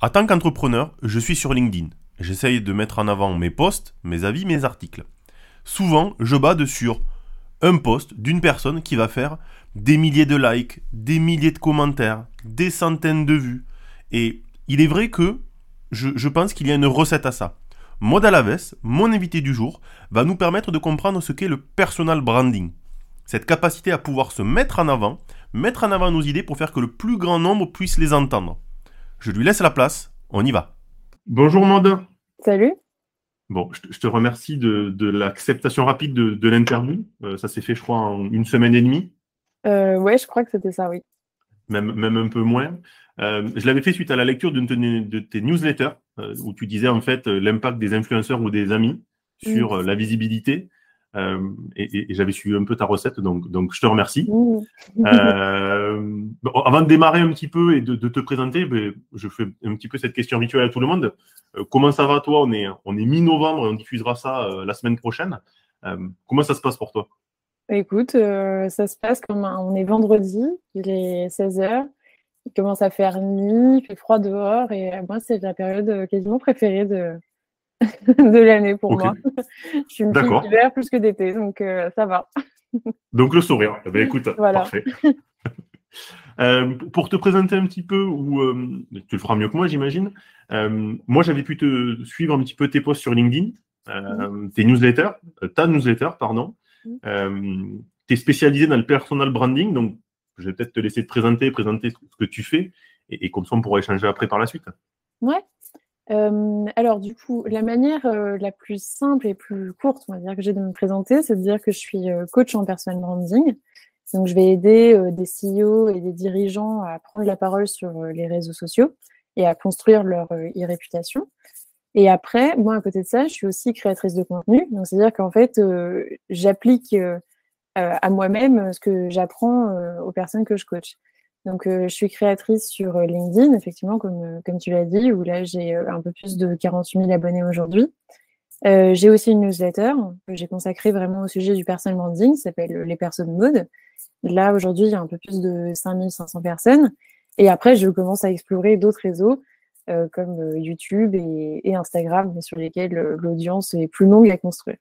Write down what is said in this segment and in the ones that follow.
En tant qu'entrepreneur, je suis sur LinkedIn. J'essaye de mettre en avant mes posts, mes avis, mes articles. Souvent, je bade sur un post d'une personne qui va faire des milliers de likes, des milliers de commentaires, des centaines de vues. Et il est vrai que je, pense qu'il y a une recette à ça. Maud Alaves, mon invité du jour, va nous permettre de comprendre ce qu'est le personal branding. Cette capacité à pouvoir se mettre en avant, mettre en avant nos idées pour faire que le plus grand nombre puisse les entendre. Je lui laisse la place, on y va. Bonjour Maud. Salut. Bon, je te, remercie de, l'acceptation rapide de, l'interview. Euh, ça s'est fait, je crois, en une semaine et demie. Euh, ouais, je crois que c'était ça, oui. Même, même un peu moins. Euh, je l'avais fait suite à la lecture de, de tes newsletters, euh, où tu disais en fait l'impact des influenceurs ou des amis sur la visibilité. Euh, et, j'avais suivi un peu ta recette, donc, donc je te remercie. Euh, avant de démarrer un petit peu et de, te présenter, ben, je fais un petit peu cette question rituelle à tout le monde. Euh, comment ça va toi? On est, on est mi-novembre et on diffusera ça la semaine prochaine. comment ça se passe pour toi? Écoute, ça se passe comme on est vendredi, il est 16h, il commence à faire nuit, il fait froid dehors et moi c'est la période quasiment préférée de, de l'année pour moi. je suis une fille d'hiver plus que d'été, donc euh, ça va. donc le sourire. Eh ben, écoute, parfait. Euh, pour te présenter un petit peu, ou euh, tu le feras mieux que moi, j'imagine. moi, j'avais pu te suivre un petit peu tes posts sur LinkedIn, tes newsletters, ta newsletter, pardon. tu es spécialisé dans le personal branding, donc je vais peut-être te laisser te présenter, présenter ce que tu fais, et, et comme ça, on pourra échanger après par la suite. Ouais, alors du coup, la manière la plus simple et plus courte, on va dire, que j'ai de me présenter, c'est de dire que je suis coach en personal branding. Donc je vais aider des CEO et des dirigeants à prendre la parole sur les réseaux sociaux et à construire leur e-réputation. Et après, moi, à côté de ça, je suis aussi créatrice de contenu. Donc c'est-à-dire qu'en fait, j'applique à moi-même ce que j'apprends aux personnes que je coach. Donc, euh, je suis créatrice sur euh, LinkedIn, effectivement, comme, euh, comme tu l'as dit, où là, j'ai un peu plus de 48 000 abonnés aujourd'hui. j'ai aussi une newsletter que j'ai consacrée vraiment au sujet du personal branding, qui s'appelle Les personnes mode. Là, aujourd'hui, il y a un peu plus de 5500 personnes. Et après, je commence à explorer d'autres réseaux comme YouTube et, Instagram, mais sur lesquels l'audience est plus longue à construire.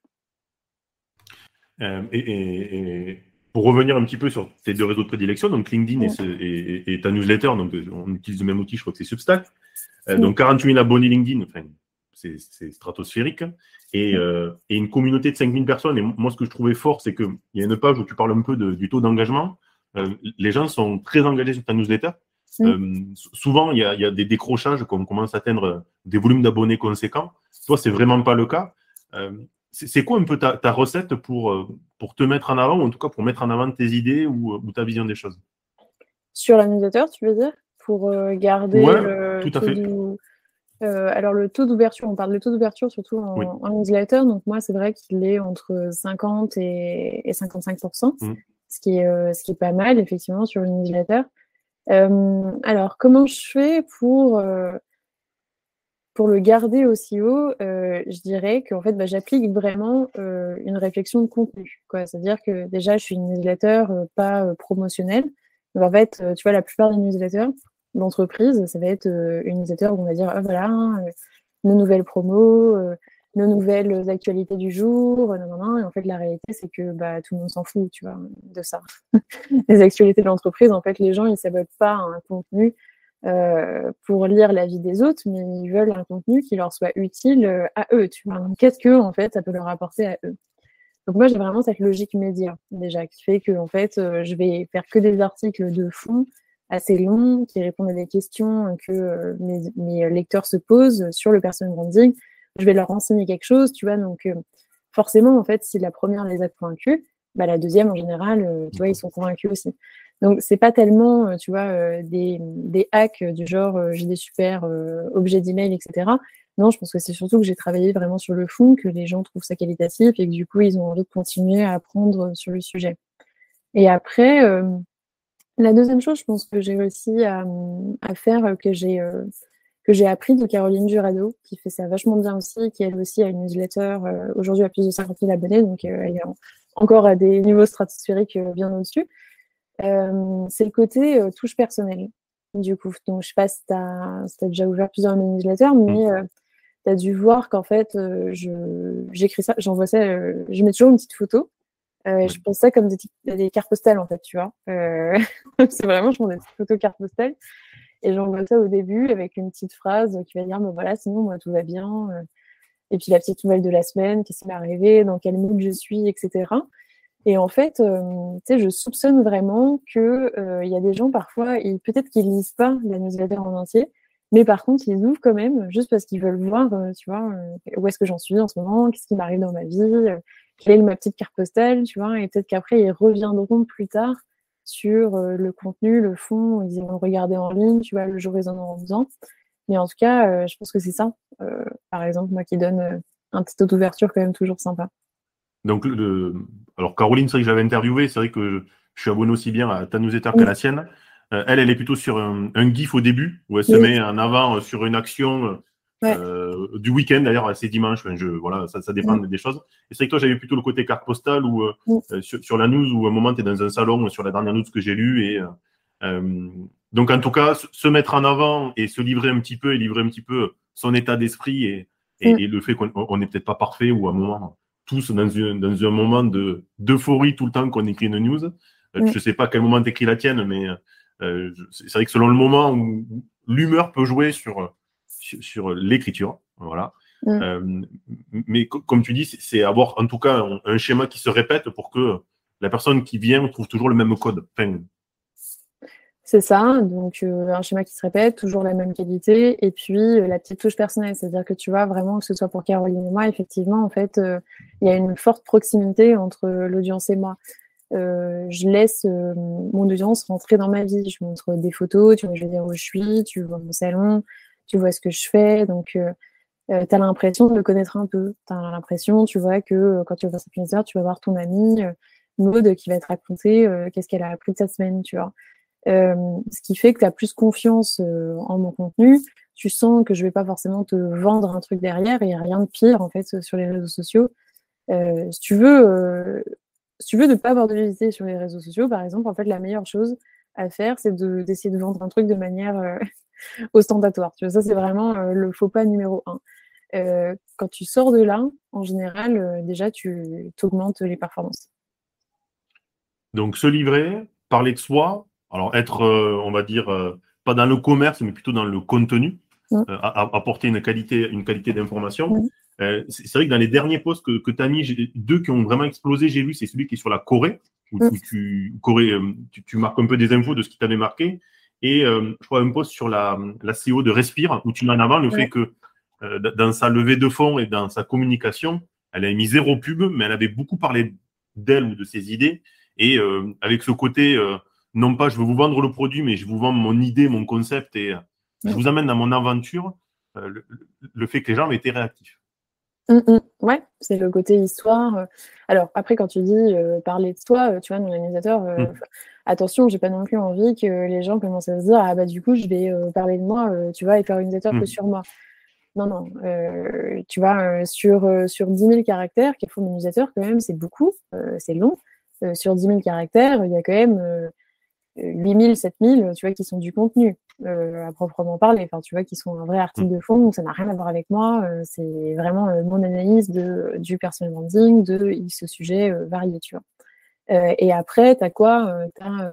et, pour revenir un petit peu sur tes deux réseaux de prédilection, donc LinkedIn et, ta newsletter, donc on utilise le même outil, je crois que c'est Substack. Euh, donc 48 000 abonnés LinkedIn, enfin, c'est stratosphérique. Euh, et, une communauté de 5 000 personnes. Et moi, ce que je trouvais fort, c'est qu'il y a une page où tu parles un peu du taux d'engagement. Euh, les gens sont très engagés sur ta newsletter. souvent, il y, a, des décrochages quand on commence à atteindre des volumes d'abonnés conséquents. Toi, c'est vraiment pas le cas. C'est quoi un peu ta, recette pour, euh, pour te mettre en avant, ou en tout cas pour mettre en avant tes idées ou, euh, ta vision des choses Sur l'annusateur, tu veux dire? Pour euh, garder le tout à fait. alors le taux d'ouverture, on parle de taux d'ouverture surtout en, newsletter, donc moi c'est vrai qu'il est entre 50 et, 55 mmh. ce, qui est, ce qui est pas mal effectivement sur une newsletter. alors comment je fais pour pour le garder aussi haut, euh, je dirais qu'en fait, bah, j'applique vraiment euh, une réflexion de contenu. C'est-à-dire que déjà, je suis une newsletter euh, pas promotionnelle. En fait, tu vois, la plupart des newsletters d'entreprise, ça va être une newsletter où on va dire, ah, voilà, nos nouvelles promos, nos nouvelles actualités du jour, Et en fait, la réalité, c'est que bah, tout le monde s'en fout, de ça. les actualités de l'entreprise, en fait, les gens, ils ne s'abonnent pas à un contenu euh, pour lire la vie des autres, mais ils veulent un contenu qui leur soit utile euh, à eux. Tu vois, qu'est-ce que en fait ça peut leur apporter à eux? Donc moi j'ai vraiment cette logique média déjà qui fait que en fait euh, je vais faire que des articles de fond assez longs qui répondent à des questions que mes, lecteurs se posent sur le personal branding. Je vais leur enseigner quelque chose, tu vois. Donc forcément en fait si la première les a convaincus, bah, la deuxième en général, tu vois, ils sont convaincus aussi. Donc, c'est pas tellement, tu vois, des, des, hacks du genre j'ai des super objets d'email, etc. Non, je pense que c'est surtout que j'ai travaillé vraiment sur le fond, que les gens trouvent ça qualitatif et que du coup, ils ont envie de continuer à apprendre sur le sujet. Et après, la deuxième chose, je pense que j'ai réussi à, faire, que j'ai que j'ai appris de Caroline Jurado, qui fait ça vachement bien aussi, qui elle aussi a une newsletter, euh, aujourd'hui à plus de 50 000 abonnés, donc euh, elle est encore à des niveaux stratosphériques euh, bien au-dessus. C'est le côté touche personnelle, du coup. Donc je sais pas si tu as, déjà ouvert plusieurs newsletters, mais tu as dû voir qu'en fait, j'écris ça, j'envoie ça, je mets toujours une petite photo. je pense ça comme des, des, cartes postales, en fait, tu vois. c'est vraiment, je prends des petites photos cartes postales. Et j'envoie ça au début avec une petite phrase qui va dire, ben voilà, sinon, moi, tout va bien. Euh. Et puis la petite nouvelle de la semaine, qu'est-ce qui m'est arrivé, dans quel mood je suis, etc. Et en fait, euh, tu sais, je soupçonne vraiment qu'il euh, y a des gens parfois, peut-être qu'ils lisent pas la newsletter en entier, mais par contre, ils ouvrent quand même, juste parce qu'ils veulent voir, tu vois, où est-ce que j'en suis en ce moment, qu'est-ce qui m'arrive dans ma vie, quelle est ma petite carte postale, tu vois, et peut-être qu'après, ils reviendront plus tard sur euh, le contenu, le fond, ils vont regarder en ligne, tu vois, le jour ils en auront besoin. Mais en tout cas, euh, je pense que c'est ça, euh, par exemple, moi qui donne un petit taux d'ouverture quand même toujours sympa. Donc, le... alors Caroline, c'est vrai que j'avais interviewé, c'est vrai que je suis abonné aussi bien à ta newsletter qu'à la sienne. elle, elle est plutôt sur un, GIF au début, où elle se met en avant sur une action euh, du week-end d'ailleurs, c'est dimanche. je, voilà, ça, ça dépend des choses. Et c'est que toi, j'avais plutôt le côté carte postale ou euh, euh, sur, la news où à un moment tu es dans un salon sur la dernière news que j'ai lue. Et, donc, en tout cas, se mettre en avant et se livrer un petit peu et livrer un petit peu son état d'esprit et, et, le fait qu'on n'est peut-être pas parfait ou à un moment, tous dans, dans un moment d'euphorie tout le temps qu'on écrit une news. Je ne sais pas à quel moment tu écris la tienne, mais c'est vrai que selon le moment où l'humeur peut jouer sur sur, l'écriture. Voilà. Euh, mais comme tu dis, c'est avoir en tout cas un, schéma qui se répète pour que la personne qui vient trouve toujours le même code. C'est ça, donc euh, un schéma qui se répète, toujours la même qualité, et puis euh, la petite touche personnelle, c'est-à-dire que tu vois vraiment que ce soit pour Caroline et moi, effectivement, en fait, il y a une forte proximité entre l'audience et moi. je laisse mon audience rentrer dans ma vie, je montre des photos, tu vois, je vais dire où je suis, tu vois mon salon, tu vois ce que je fais, donc euh, euh, tu as l'impression de le connaître un peu. Tu as l'impression, tu vois, que euh, quand tu vas voir tu vas voir ton amie Maud qui va te raconter qu'est-ce qu'elle a appris de cette semaine, tu vois. Ce qui fait que tu as plus confiance en mon contenu. Tu sens que je vais pas forcément te vendre un truc derrière et il n'y a rien de pire en fait sur les réseaux sociaux. si tu veux, si tu veux ne pas avoir de visibilité sur les réseaux sociaux, par exemple, en fait, la meilleure chose à faire, c'est d'essayer de, vendre un truc de manière ostentatoire. Tu vois, ça, c'est vraiment euh, le faux pas numéro un. Euh, quand tu sors de là, en général, euh, déjà, tu augmentes les performances. Donc, se livrer, parler de soi, alors être, on va dire, pas dans le commerce, mais plutôt dans le contenu, mmh. apporter une qualité, une qualité d'information. C'est vrai que dans les derniers posts que, que tu as mis, deux qui ont vraiment explosé, j'ai vu, c'est celui qui est sur la Corée, où, tu, Corée, tu, marques un peu des infos de ce qui t'avait marqué. Et euh, je crois un post sur la, la CEO de Respire, où tu mets en avant le fait que euh, dans sa levée de fonds et dans sa communication, elle a mis zéro pub, mais elle avait beaucoup parlé d'elle ou de ses idées. Et euh, avec ce côté, non pas je veux vous vendre le produit, mais je vous vends mon idée, mon concept, et je vous amène dans mon aventure, le, fait que les gens été réactifs. Mmh, mmh. Ouais, c'est le côté histoire. Alors après, quand tu dis parler de toi, tu vois, dans l'organisateur, attention, j'ai pas non plus envie que les gens commencent à se dire ah bah du coup je vais euh, parler de moi, euh, tu vois, et faire une que sur moi. Non, non, euh, tu vois, sur, sur 10 000 caractères, qu'il faut quand même, c'est beaucoup, c'est long. sur 10 000 caractères, il y a quand même 8 000, 7 000, tu vois, qui sont du contenu, à proprement parler, enfin, tu vois, qui sont un vrai article de fond, donc ça n'a rien à voir avec moi, c'est vraiment mon analyse de, du personal branding, de ce sujet varié, tu vois. Euh, et après, tu as quoi euh, Tu as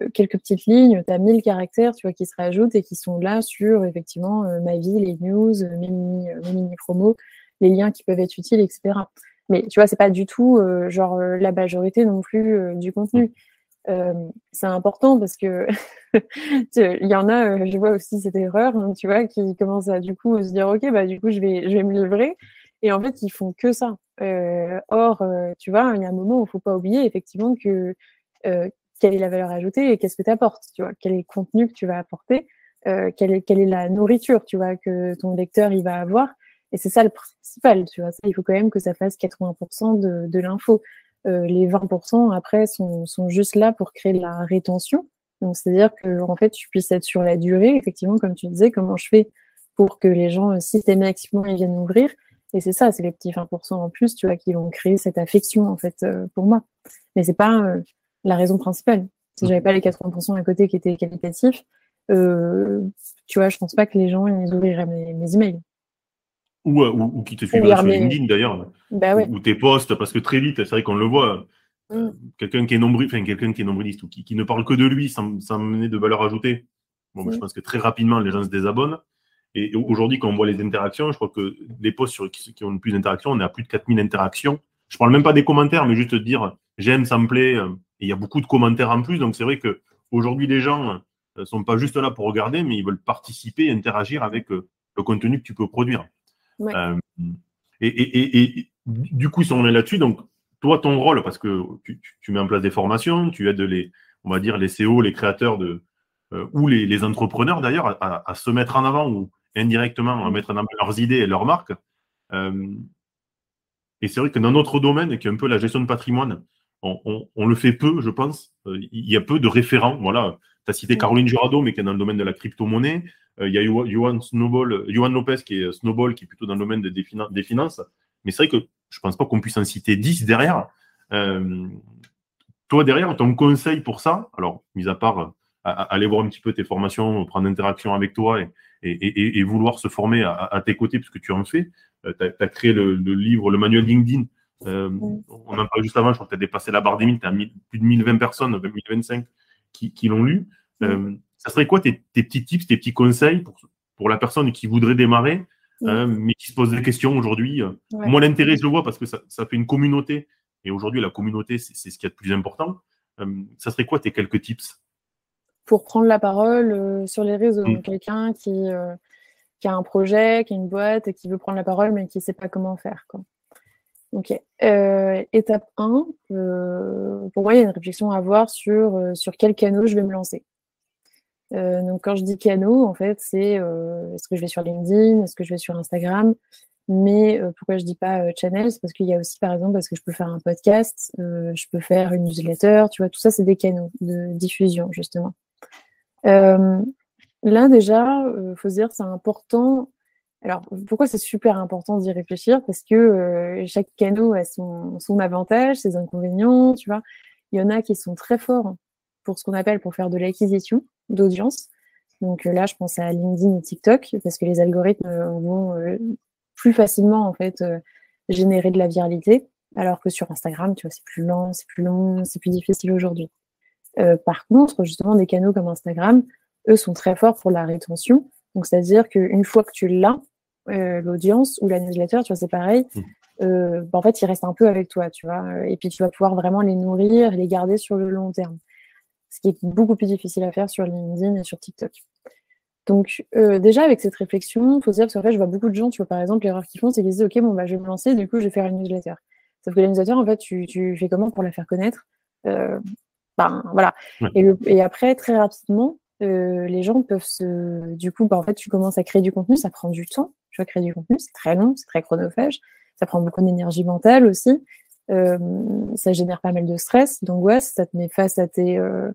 euh, quelques petites lignes, tu as 1000 caractères tu vois, qui se rajoutent et qui sont là sur effectivement ma vie, les news, mes mini, mini promos, les liens qui peuvent être utiles, etc. Mais tu vois, c'est pas du tout genre la majorité non plus du contenu. C'est important parce que il y en a, je vois aussi cette erreur, hein, tu vois, qui commencent à du coup se dire ok, bah du coup je vais, je vais me livrer. Et en fait, ils font que ça. Euh, or, euh, tu vois, il y a un moment où il faut pas oublier effectivement que euh, quelle est la valeur ajoutée et qu'est-ce que tu apportes, tu vois, quel est le contenu que tu vas apporter, euh, quelle, est, quelle est la nourriture, tu vois, que ton lecteur il va avoir. Et c'est ça le principal, tu vois. il faut quand même que ça fasse 80% de, de l'info. Euh, les 20% après sont, sont juste là pour créer de la rétention. Donc, c'est-à-dire que en fait, tu puisses être sur la durée, effectivement, comme tu disais, comment je fais pour que les gens systématiquement ils viennent m'ouvrir. Et c'est ça, c'est les petits 20% en plus, tu vois, qui vont créer cette affection, en fait, euh, pour moi. Mais c'est pas euh, la raison principale. Si j'avais pas les 80% à côté qui étaient qualitatifs, euh, tu vois, je pense pas que les gens ils ouvriraient mes, mes emails. Ou, ou, qui te suivraient sur LinkedIn d'ailleurs. Bah ou, tes posts, parce que très vite, c'est vrai qu'on le voit. Mm. Quelqu'un qui est nombril, enfin quelqu'un qui est nombriliste ou qui, qui, ne parle que de lui sans, sans mener de valeur ajoutée. Bon, je mm. pense que très rapidement les gens se désabonnent. Et aujourd'hui, quand on voit les interactions, je crois que les posts sur, qui, ont le plus d'interactions, on est à plus de 4000 interactions. Je parle même pas des commentaires, mais juste dire j'aime, ça me plaît. Euh, et il y a beaucoup de commentaires en plus. Donc c'est vrai que aujourd'hui, les gens ne euh, sont pas juste là pour regarder, mais ils veulent participer, interagir avec euh, le contenu que tu peux produire. Et, et, et, du coup, si on est là-dessus, donc toi, ton rôle, parce que tu, tu, mets en place des formations, tu aides les, on va dire, les CEO, les créateurs de, ou les, les entrepreneurs d'ailleurs à, à, se mettre en avant ou indirectement à mettre en avant leurs idées et leurs marques. Euh, et c'est vrai que dans notre domaine, qui est un peu la gestion de patrimoine, on, le fait peu, je pense. Euh, il y a peu de référents. Voilà, tu as cité Caroline Jurado, mais qui est dans le domaine de la crypto-monnaie. Euh, il y a Johan, Snowball, Johan Lopez, qui est Snowball, qui est plutôt dans le domaine des, des finances. Mais c'est vrai que je ne pense pas qu'on puisse en citer 10 derrière. toi, derrière, ton conseil pour ça, alors, mis à part aller voir un petit peu tes formations, prendre interaction avec toi et, et, et, vouloir se former à, tes côtés, puisque tu en fais. Euh, tu as, créé le, livre, le manuel LinkedIn. Euh, on en parlait juste avant, je crois que tu as dépassé la barre des 1000, tu as plus de 1020 personnes, 1025 qui, qui l'ont lu. Euh, ça serait quoi tes, petits tips, tes petits conseils pour, pour la personne qui voudrait démarrer, mais qui se pose des questions aujourd'hui Moi, l'intérêt, je le vois parce que ça, ça fait une communauté. Et aujourd'hui, la communauté, c'est ce qu'il y a de plus important. ça serait quoi tes quelques tips? Pour prendre la parole euh, sur les réseaux. Mm. Quelqu'un qui, euh, qui, a un projet, qui a une boîte et qui veut prendre la parole, mais qui ne sait pas comment faire. Quoi. Euh, étape 1, pour moi, il y a une réflexion à avoir sur, sur quel canal je vais me lancer. donc, quand je dis canaux, en fait, c'est est-ce que je vais sur LinkedIn, est-ce que je vais sur Instagram? Mais pourquoi je dis pas channel? C'est parce qu'il y a aussi, par exemple, parce que je peux faire un podcast, je peux faire une newsletter, tu vois, tout ça, c'est des canaux de diffusion, justement. Euh, là, déjà, il euh, faut se dire, c'est important. Alors, pourquoi c'est super important d'y réfléchir? Parce que euh, chaque canot a son, avantage, ses inconvénients, tu vois? Il y en a qui sont très forts pour ce qu'on appelle pour faire de l'acquisition d'audience. Donc là, je pense à LinkedIn et TikTok parce que les algorithmes vont plus facilement en fait générer de la viralité, alors que sur Instagram, tu vois, c'est plus lent, c'est plus long, c'est plus difficile aujourd'hui. Euh, par contre, justement, des canaux comme Instagram, eux sont très forts pour la rétention. Donc, c'est-à-dire qu'une fois que tu l'as, euh, l'audience ou la newsletter, tu vois, c'est pareil. Mmh. Euh, bah, en fait, ils restent un peu avec toi, tu vois. Et puis, tu vas pouvoir vraiment les nourrir les garder sur le long terme. Ce qui est beaucoup plus difficile à faire sur LinkedIn et sur TikTok. Donc, déjà, avec cette réflexion, il faut se dire, parce qu'en fait, je vois beaucoup de gens, tu vois, par exemple, l'erreur qu'ils font, c'est qu'ils disent, OK, bon, bah, je vais me lancer, du coup, je vais faire une newsletter. Sauf que la newsletter, en fait, tu, tu fais comment pour la faire connaître? Ben, voilà. Et, et, après, très rapidement, euh, les gens peuvent se. Du coup, ben, en fait, tu commences à créer du contenu, ça prend du temps. Tu vas créer du contenu, c'est très long, c'est très chronophage. Ça prend beaucoup d'énergie mentale aussi. Euh, ça génère pas mal de stress, d'angoisse. Ça te met face à tes, euh,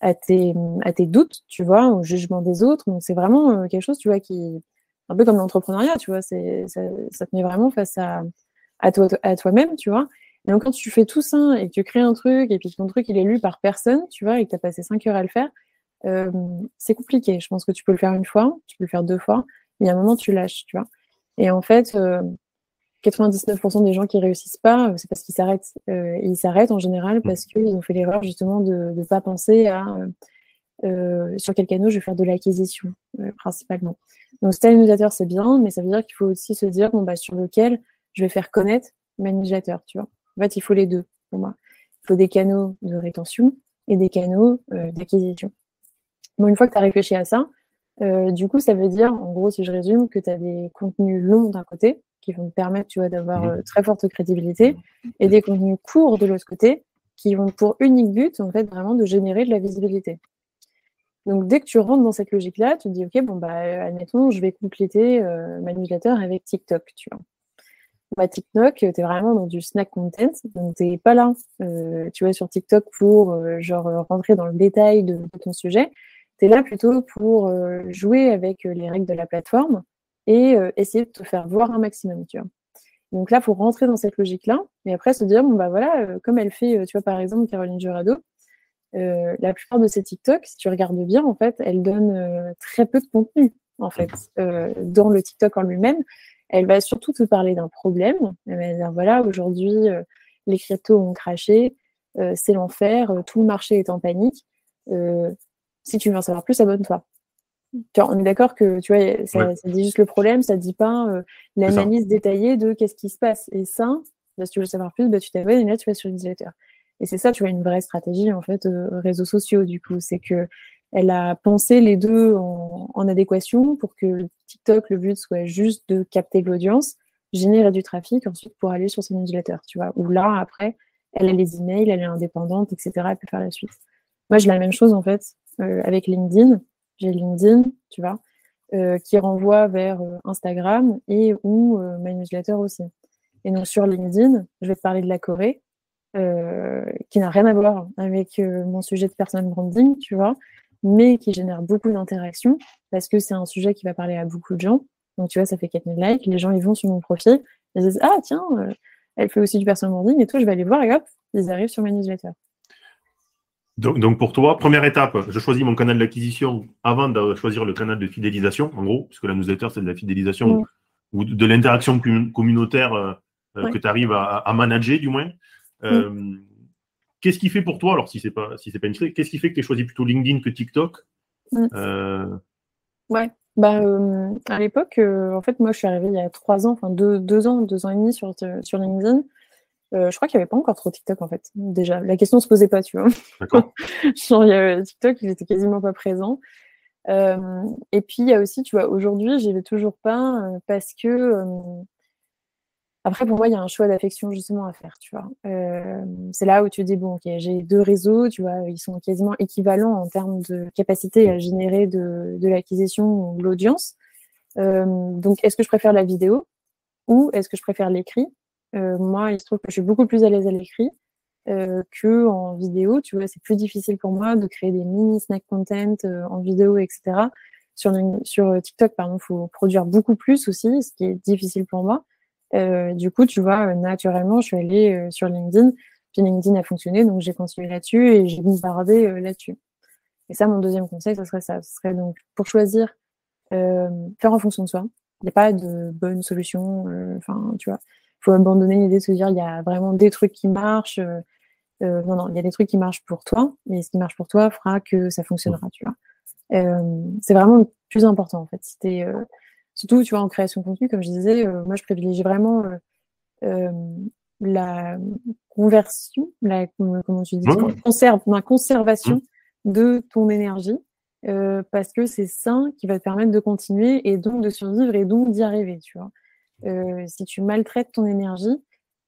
à tes, à tes doutes, tu vois, au jugement des autres. Donc, c'est vraiment euh, quelque chose, tu vois, qui. Un peu comme l'entrepreneuriat, tu vois. C'est, ça, ça, te met vraiment face à, toi, à toi-même, tu vois. Donc, quand tu fais tout ça et que tu crées un truc et puis que ton truc il est lu par personne, tu vois, et que tu as passé 5 heures à le faire, c'est compliqué. Je pense que tu peux le faire une fois, tu peux le faire deux fois, mais à un moment, tu lâches, tu vois. Et en fait, 99% euh, des gens qui réussissent pas, euh, c'est parce qu'ils s'arrêtent. ils s'arrêtent en général mmh. parce qu'ils ont fait l'erreur justement de ne pas penser à sur quel canal je vais faire de l'acquisition, principalement. Donc, style c'est bien, mais ça veut dire qu'il faut aussi se dire bon, bah, sur lequel je vais faire connaître ma newsletter, tu vois. En fait, il faut les deux pour moi. Il faut des canaux de rétention et des canaux euh, d'acquisition. Bon, une fois que tu as réfléchi à ça, euh, du coup, ça veut dire, en gros, si je résume, que tu as des contenus longs d'un côté, qui vont te permettre, tu vois, d'avoir mmh. euh, très forte crédibilité, et des contenus courts de l'autre côté, qui ont pour unique but, en fait, vraiment de générer de la visibilité. Donc, dès que tu rentres dans cette logique-là, tu te dis, OK, bon, bah, admettons, je vais compléter ma newsletter avec TikTok, tu vois. Bah, TikTok, tu es vraiment dans du snack content, donc tu n'es pas là, tu vois, sur TikTok pour, genre, rentrer dans le détail de, de ton sujet. Tu es là plutôt pour jouer avec les règles de la plateforme et essayer de te faire voir un maximum, tu vois. Donc là, il faut rentrer dans cette logique-là, et après se dire, bon, bah voilà, comme elle fait, tu vois, par exemple, Caroline Jurado, euh, la plupart de ces TikTok, si tu regardes bien, en fait, elle donne euh, très peu de contenu, en fait, euh, dans le TikTok en lui-même. Elle va surtout te parler d'un problème. Elle va dire, voilà, aujourd'hui, les cryptos ont craché, c'est l'enfer, tout le marché est en panique. Si tu veux en savoir plus, abonne-toi. On est d'accord que tu vois, ça, dit juste le problème, ça dit pas l'analyse détaillée de qu'est-ce qui se passe. Et ça, bah, si tu veux savoir plus, bah, tu t'abonnes et là tu vas sur newsletter. Et c'est ça, tu vois, une vraie stratégie, en fait, euh, réseaux sociaux, du coup. C'est que elle a pensé les deux en, adéquation pour que TikTok, le but soit juste de capter l'audience, générer du trafic ensuite pour aller sur ses newsletters, tu vois. Ou là, après, elle a les emails, elle est indépendante, etc. Elle peut faire la suite. Moi, j'ai la même chose, en fait, euh, avec LinkedIn. J'ai LinkedIn, tu vois, euh, qui renvoie vers Instagram et ou ma newsletter aussi. Et donc, sur LinkedIn, je vais te parler de la Corée. Euh, qui n'a rien à voir avec euh, mon sujet de personal branding, tu vois, mais qui génère beaucoup d'interactions parce que c'est un sujet qui va parler à beaucoup de gens. Donc, tu vois, ça fait 4000 likes. Les gens, ils vont sur mon profil, ils disent Ah, tiens, euh, elle fait aussi du personal branding et tout, je vais aller voir et hop, ils arrivent sur ma newsletter. Donc, donc, pour toi, première étape, je choisis mon canal d'acquisition avant de choisir le canal de fidélisation, en gros, puisque la newsletter, c'est de la fidélisation mm. ou de, l'interaction communautaire que tu arrives à, à, manager, du moins. Euh, qu'est-ce qui fait pour toi, alors si c'est pas si c'est pas une qu'est-ce qui fait que tu as choisi plutôt LinkedIn que TikTok? Mm. euh, Ouais, bah, euh, à l'époque, en fait, moi je suis arrivée il y a trois ans, enfin deux, deux ans, deux ans et demi sur, sur LinkedIn. Je crois qu'il n'y avait pas encore trop TikTok en fait. Déjà, la question ne se posait pas, tu vois. D'accord. TikTok, il était quasiment pas présent. et puis il y a aussi, tu vois, aujourd'hui, j'y vais toujours pas parce que après, pour moi, il y a un choix d'affection justement à faire, tu vois. Euh, c'est là où tu dis, bon, ok, j'ai deux réseaux, tu vois, ils sont quasiment équivalents en termes de capacité à générer de, l'acquisition ou de l'audience. Euh, donc, est-ce que je préfère la vidéo ou est-ce que je préfère l'écrit? euh, Moi, il se trouve que je suis beaucoup plus à l'aise à l'écrit que en vidéo, tu vois, c'est plus difficile pour moi de créer des mini snack content en vidéo, etc. Sur, sur TikTok, pardon, faut produire beaucoup plus aussi, ce qui est difficile pour moi. Euh, du coup, tu vois, euh, naturellement, je suis allée euh, sur LinkedIn. Puis LinkedIn a fonctionné, donc j'ai continué là-dessus et j'ai bombardé là-dessus. Et ça, mon deuxième conseil, ce serait ça. Ce serait donc pour choisir, faire en fonction de soi. Il n'y a pas de bonne solution. Enfin, tu vois, faut abandonner l'idée de se dire il y a vraiment des trucs qui marchent. non, non, il y a des trucs qui marchent pour toi, et ce qui marche pour toi fera que ça fonctionnera, tu vois. c'est vraiment le plus important en fait. Si surtout, tu vois, en création de contenu, comme je disais, euh, moi, je privilégie vraiment euh, euh, la conversion, la, comment tu dis, conserve, la conservation mmh. de ton énergie, parce que c'est ça qui va te permettre de continuer et donc de survivre et donc d'y arriver, tu vois. Si tu maltraites ton énergie,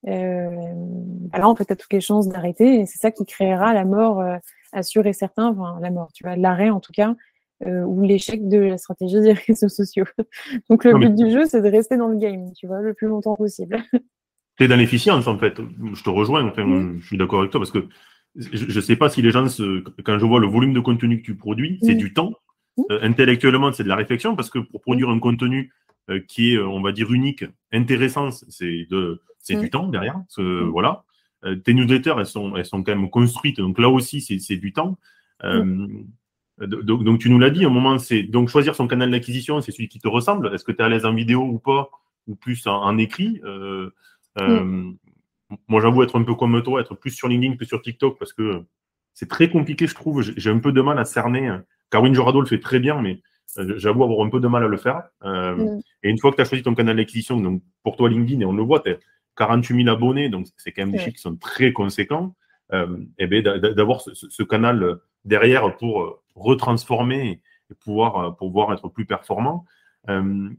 alors on peut être toutes les chances d'arrêter et c'est ça qui créera la mort assurée et certain, enfin la mort, tu vois, l'arrêt en tout cas euh, ou l'échec de la stratégie des réseaux sociaux. Donc le but du jeu, c'est de rester dans le game, tu vois, le plus longtemps possible. Tu es dans l'efficience, en fait. Je te rejoins, enfin, mm. je suis d'accord avec toi, parce que je ne sais pas si les gens, se, quand je vois le volume de contenu que tu produis, c'est mm. du temps. Mm. Euh, intellectuellement, c'est de la réflexion, parce que pour produire un contenu euh, qui est, on va dire, unique, intéressant, c'est de, c'est du temps derrière. Voilà. tes newsletters, elles sont, elles sont quand même construites, donc là aussi, c'est du temps. Euh, donc, tu nous l'as dit, un moment, c'est donc choisir son canal d'acquisition, c'est celui qui te ressemble. Est-ce que tu es à l'aise en vidéo ou pas, ou plus en, écrit euh, euh, Moi, j'avoue être un peu comme toi, être plus sur LinkedIn que sur TikTok, parce que c'est très compliqué, je trouve. J'ai un peu de mal à cerner. Caroline Jorado le fait très bien, mais j'avoue avoir un peu de mal à le faire. Et une fois que tu as choisi ton canal d'acquisition, donc pour toi, LinkedIn, et on le voit, tu as 48 000 abonnés, donc c'est quand même des chiffres qui sont très conséquents. et eh ben, d'avoir ce, canal derrière pour retransformer et pouvoir, euh, pouvoir être plus performant. Euh,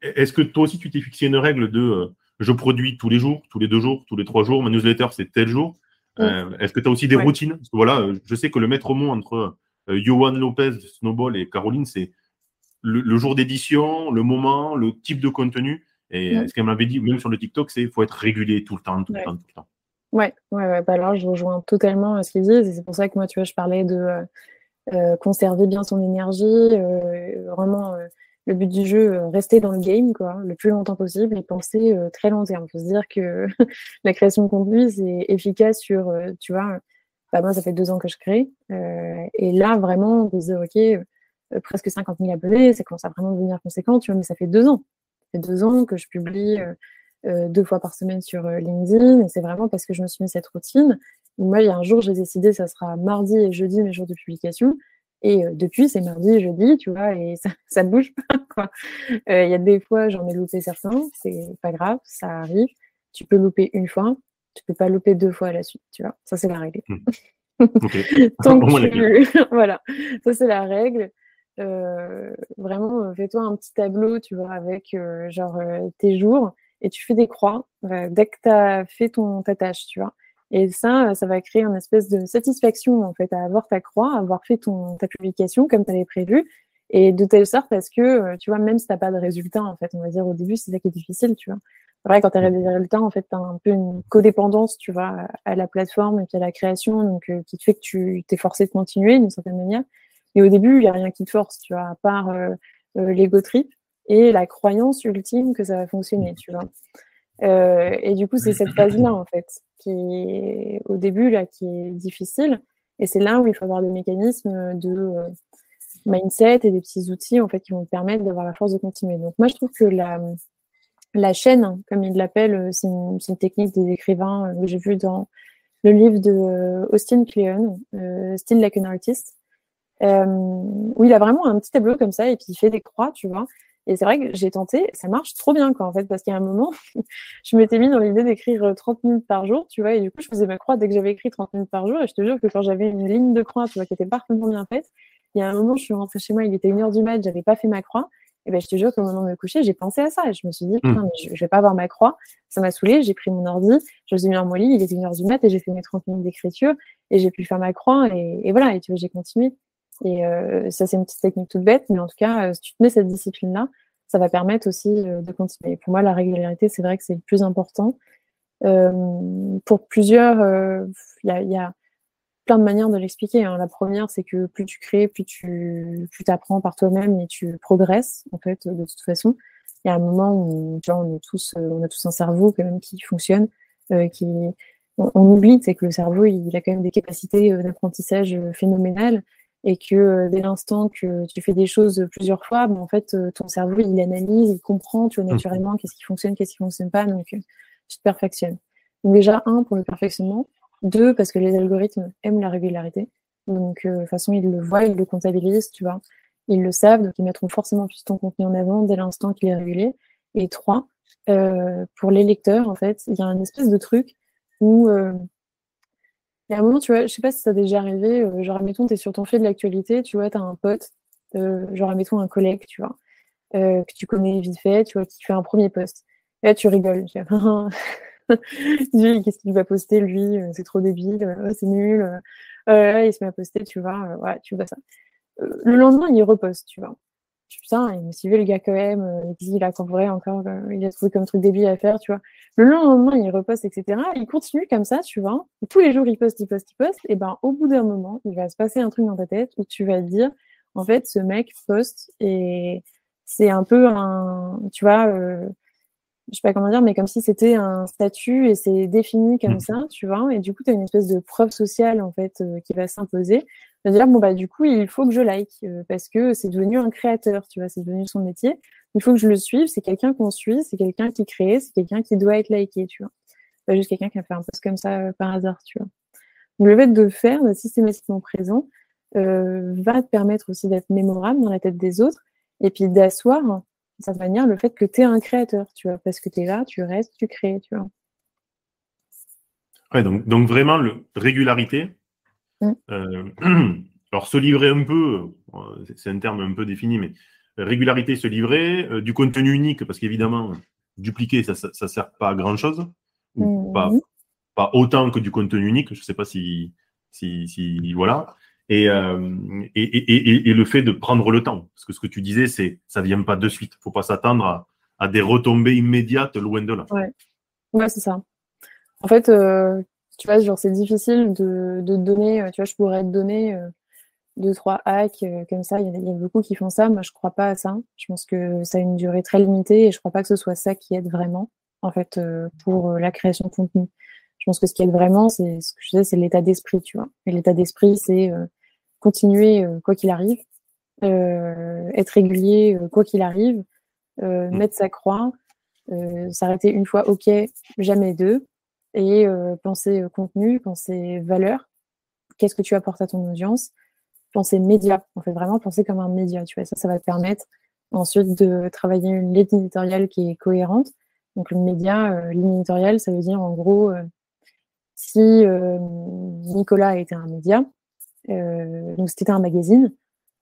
est-ce que toi aussi, tu t'es fixé une règle de euh, je produis tous les jours, tous les deux jours, tous les trois jours, ma newsletter, c'est tel jour? Mm. Est-ce que tu as aussi des routines? Voilà, je sais que le maître mot entre Johan Lopez, Snowball et Caroline, c'est le, jour d'édition, le moment, le type de contenu. Et ce qu'elle m'avait dit, même sur le TikTok, c'est qu'il faut être régulier tout le temps, tout le temps, tout le temps. Ouais, ouais, ouais. Bah alors je rejoins totalement euh, ce qu'ils disent. Et c'est pour ça que moi, tu vois, je parlais de euh, euh, conserver bien son énergie, vraiment le but du jeu, rester dans le game, quoi, le plus longtemps possible et penser très long terme. Il faut se dire que la création de contenu, c'est efficace sur, tu vois, bah, moi, ça fait deux ans que je crée. et là, vraiment, on dit, OK, presque 50 000 abonnés, ça commence à vraiment devenir conséquent, tu vois, mais ça fait deux ans. Ça fait deux ans que je publie euh, deux fois par semaine sur euh, LinkedIn. Et c'est vraiment parce que je me suis mis cette routine. Moi, il y a un jour, j'ai décidé, ça sera mardi et jeudi, mes jours de publication. Et euh, depuis, c'est mardi et jeudi, tu vois, et ça ne bouge pas. Il y a des fois, j'en ai loupé certains, c'est pas grave, ça arrive. Tu peux louper une fois, tu peux pas louper deux fois à la suite, tu vois. Ça, c'est la règle. Hmm. voilà, ça, c'est la règle. vraiment, fais-toi un petit tableau, tu vois, avec genre tes jours et tu fais des croix euh, dès que tu as fait ton, ta tâche, tu vois. Et ça, ça va créer une espèce de satisfaction, en fait, à avoir ta croix, à avoir fait ton, ta publication comme tu avais prévu. Et de telle sorte parce que, euh, tu vois, même si tu n'as pas de résultat, en fait, on va dire au début, c'est ça qui est difficile, tu vois. C'est vrai, quand tu des résultats, en fait, tu as un peu une codépendance, tu vois, à la plateforme et puis à la création, donc euh, qui te fait que tu t'es forcé de continuer d'une certaine manière. Mais au début, il n'y a rien qui te force, tu vois, à part l'ego trip et la croyance ultime que ça va fonctionner, tu vois. Euh, et du coup, c'est cette phase-là, en fait, qui est au début, là, qui est difficile. Et c'est là où il faut avoir des mécanismes de euh, mindset et des petits outils, en fait, qui vont te permettre d'avoir la force de continuer. Donc, moi, je trouve que la, la chaîne, comme ils l'appellent, c'est une, une, technique des écrivains euh, que j'ai vu dans le livre de Austin Kleon, Still Like an Artist, où il a vraiment un petit tableau comme ça et puis il fait des croix, tu vois. Et c'est vrai que j'ai tenté, ça marche trop bien, quoi, en fait, parce a un moment, je m'étais mis dans l'idée d'écrire 30 euh, minutes par jour, tu vois, et du coup, je faisais ma croix dès que j'avais écrit 30 minutes par jour, et je te jure que quand j'avais une ligne de croix, tu vois, qui était parfaitement bien faite, il y a un moment, je suis rentrée chez moi, il était 1h du mat, j'avais pas fait ma croix, et ben, je te jure qu'au moment de me coucher, j'ai pensé à ça, et je me suis dit, putain, mmh. mais je, vais pas avoir ma croix, ça m'a saoulé, j'ai pris mon ordi, je me suis mis dans mon lit, il était 1h du mat, et j'ai fait mes 30 minutes d'écriture, et j'ai pu faire ma croix, et, et voilà, et tu vois, j'ai continué. Et euh, ça, c'est une petite technique toute bête, mais en tout cas, euh, si tu te mets cette discipline-là, ça va permettre aussi euh, de continuer. Pour moi, la régularité, c'est vrai que c'est le plus important. Pour plusieurs, il y, a plein de manières de l'expliquer. Hein. La première, c'est que plus tu crées, plus tu plus apprends par toi-même et tu progresses, en fait, de toute façon. Il y a un moment où, tu on est tous, on a tous un cerveau quand même qui fonctionne, qui, on, oublie, c'est que le cerveau, il, a quand même des capacités d'apprentissage phénoménales et que euh, dès l'instant que tu fais des choses plusieurs fois, ben, en fait, euh, ton cerveau, il analyse, il comprend, tu vois, mmh. naturellement, qu'est-ce qui fonctionne, qu'est-ce qui fonctionne pas, donc euh, tu te perfectionnes. Donc déjà, un, pour le perfectionnement. Deux, parce que les algorithmes aiment la régularité. Donc, de toute façon, ils le voient, ils le comptabilisent, tu vois. Ils le savent, donc ils mettront forcément plus ton contenu en avant dès l'instant qu'il est régulé. Et trois, pour les lecteurs, en fait, il y a un espèce de truc où il y a un moment, tu vois, je sais pas si ça t'est déjà arrivé, euh, genre, admettons, tu es sur ton fil de l'actualité, tu vois, tu as un pote, euh, genre, admettons, un collègue, tu vois, euh, que tu connais vite fait, tu vois, qui fait un premier post. Et là, tu rigoles. Tu dis, qu'est-ce qu'il va poster, lui? C'est trop débile, c'est nul. il se met à poster, tu vois, tu vois ça. le lendemain, il reposte, tu vois putain, il me suivait le gars quand même, euh, il a vrai encore, euh, il a trouvé comme truc débile à faire, tu vois. Le lendemain, il reposte, etc. Il continue comme ça, tu vois. tous les jours, il poste, il poste, il poste. Et ben, au bout d'un moment, il va se passer un truc dans ta tête où tu vas dire, en fait, ce mec poste et c'est un peu un, tu vois, euh, je sais pas comment dire, mais comme si c'était un statut et c'est défini comme mmh. ça, tu vois. Et du coup, tu as une espèce de preuve sociale, en fait, euh, qui va s'imposer. De dire, bon, bah, du coup, il faut que je like euh, parce que c'est devenu un créateur, tu vois, c'est devenu son métier. Il faut que je le suive. C'est quelqu'un qu'on suit, c'est quelqu'un qui crée, c'est quelqu'un qui doit être liké, tu vois. Pas juste quelqu'un qui a fait un post comme ça euh, par hasard, tu vois. Donc, le fait de faire, de systématiquement présent, va te permettre aussi d'être mémorable dans la tête des autres et puis d'asseoir cette manière le fait que tu es un créateur, tu vois, parce que tu es là, tu restes, tu crées, tu vois. Ouais, donc, donc vraiment, le, régularité. Mm. Euh, alors, se livrer un peu, euh, c'est un terme un peu défini, mais régularité, se livrer, euh, du contenu unique, parce qu'évidemment, dupliquer, ça ne sert pas à grand-chose, ou mm. pas pas autant que du contenu unique. Je ne sais pas si, si, si voilà. Euh, et, et, et, le fait de prendre le temps. Parce que ce que tu disais, c'est ça vient pas de suite. Il faut pas s'attendre à, des retombées immédiates loin de là. Ouais, ouais c'est ça. En fait, euh, tu vois, genre, c'est difficile de, de, donner, tu vois, je pourrais te donner euh, deux, trois hacks comme ça. Il y, a, beaucoup qui font ça. Moi, je crois pas à ça. Je pense que ça a une durée très limitée et je crois pas que ce soit ça qui aide vraiment, en fait, pour la création de contenu. Je pense que ce qui aide vraiment, c'est ce que je disais, c'est l'état d'esprit, tu vois. Et l'état d'esprit, c'est continuer euh, quoi qu'il arrive, euh, être régulier euh, quoi qu'il arrive, mm. mettre sa croix, s'arrêter une fois, ok, jamais deux, et penser contenu, penser valeur, qu'est-ce que tu apportes à ton audience, penser média, en fait vraiment penser comme un média, tu vois, ça, ça va te permettre ensuite de travailler une ligne éditoriale qui est cohérente. Donc le média, ligne éditoriale, ça veut dire en gros, si Nicolas était un média, euh, donc, c'était un magazine,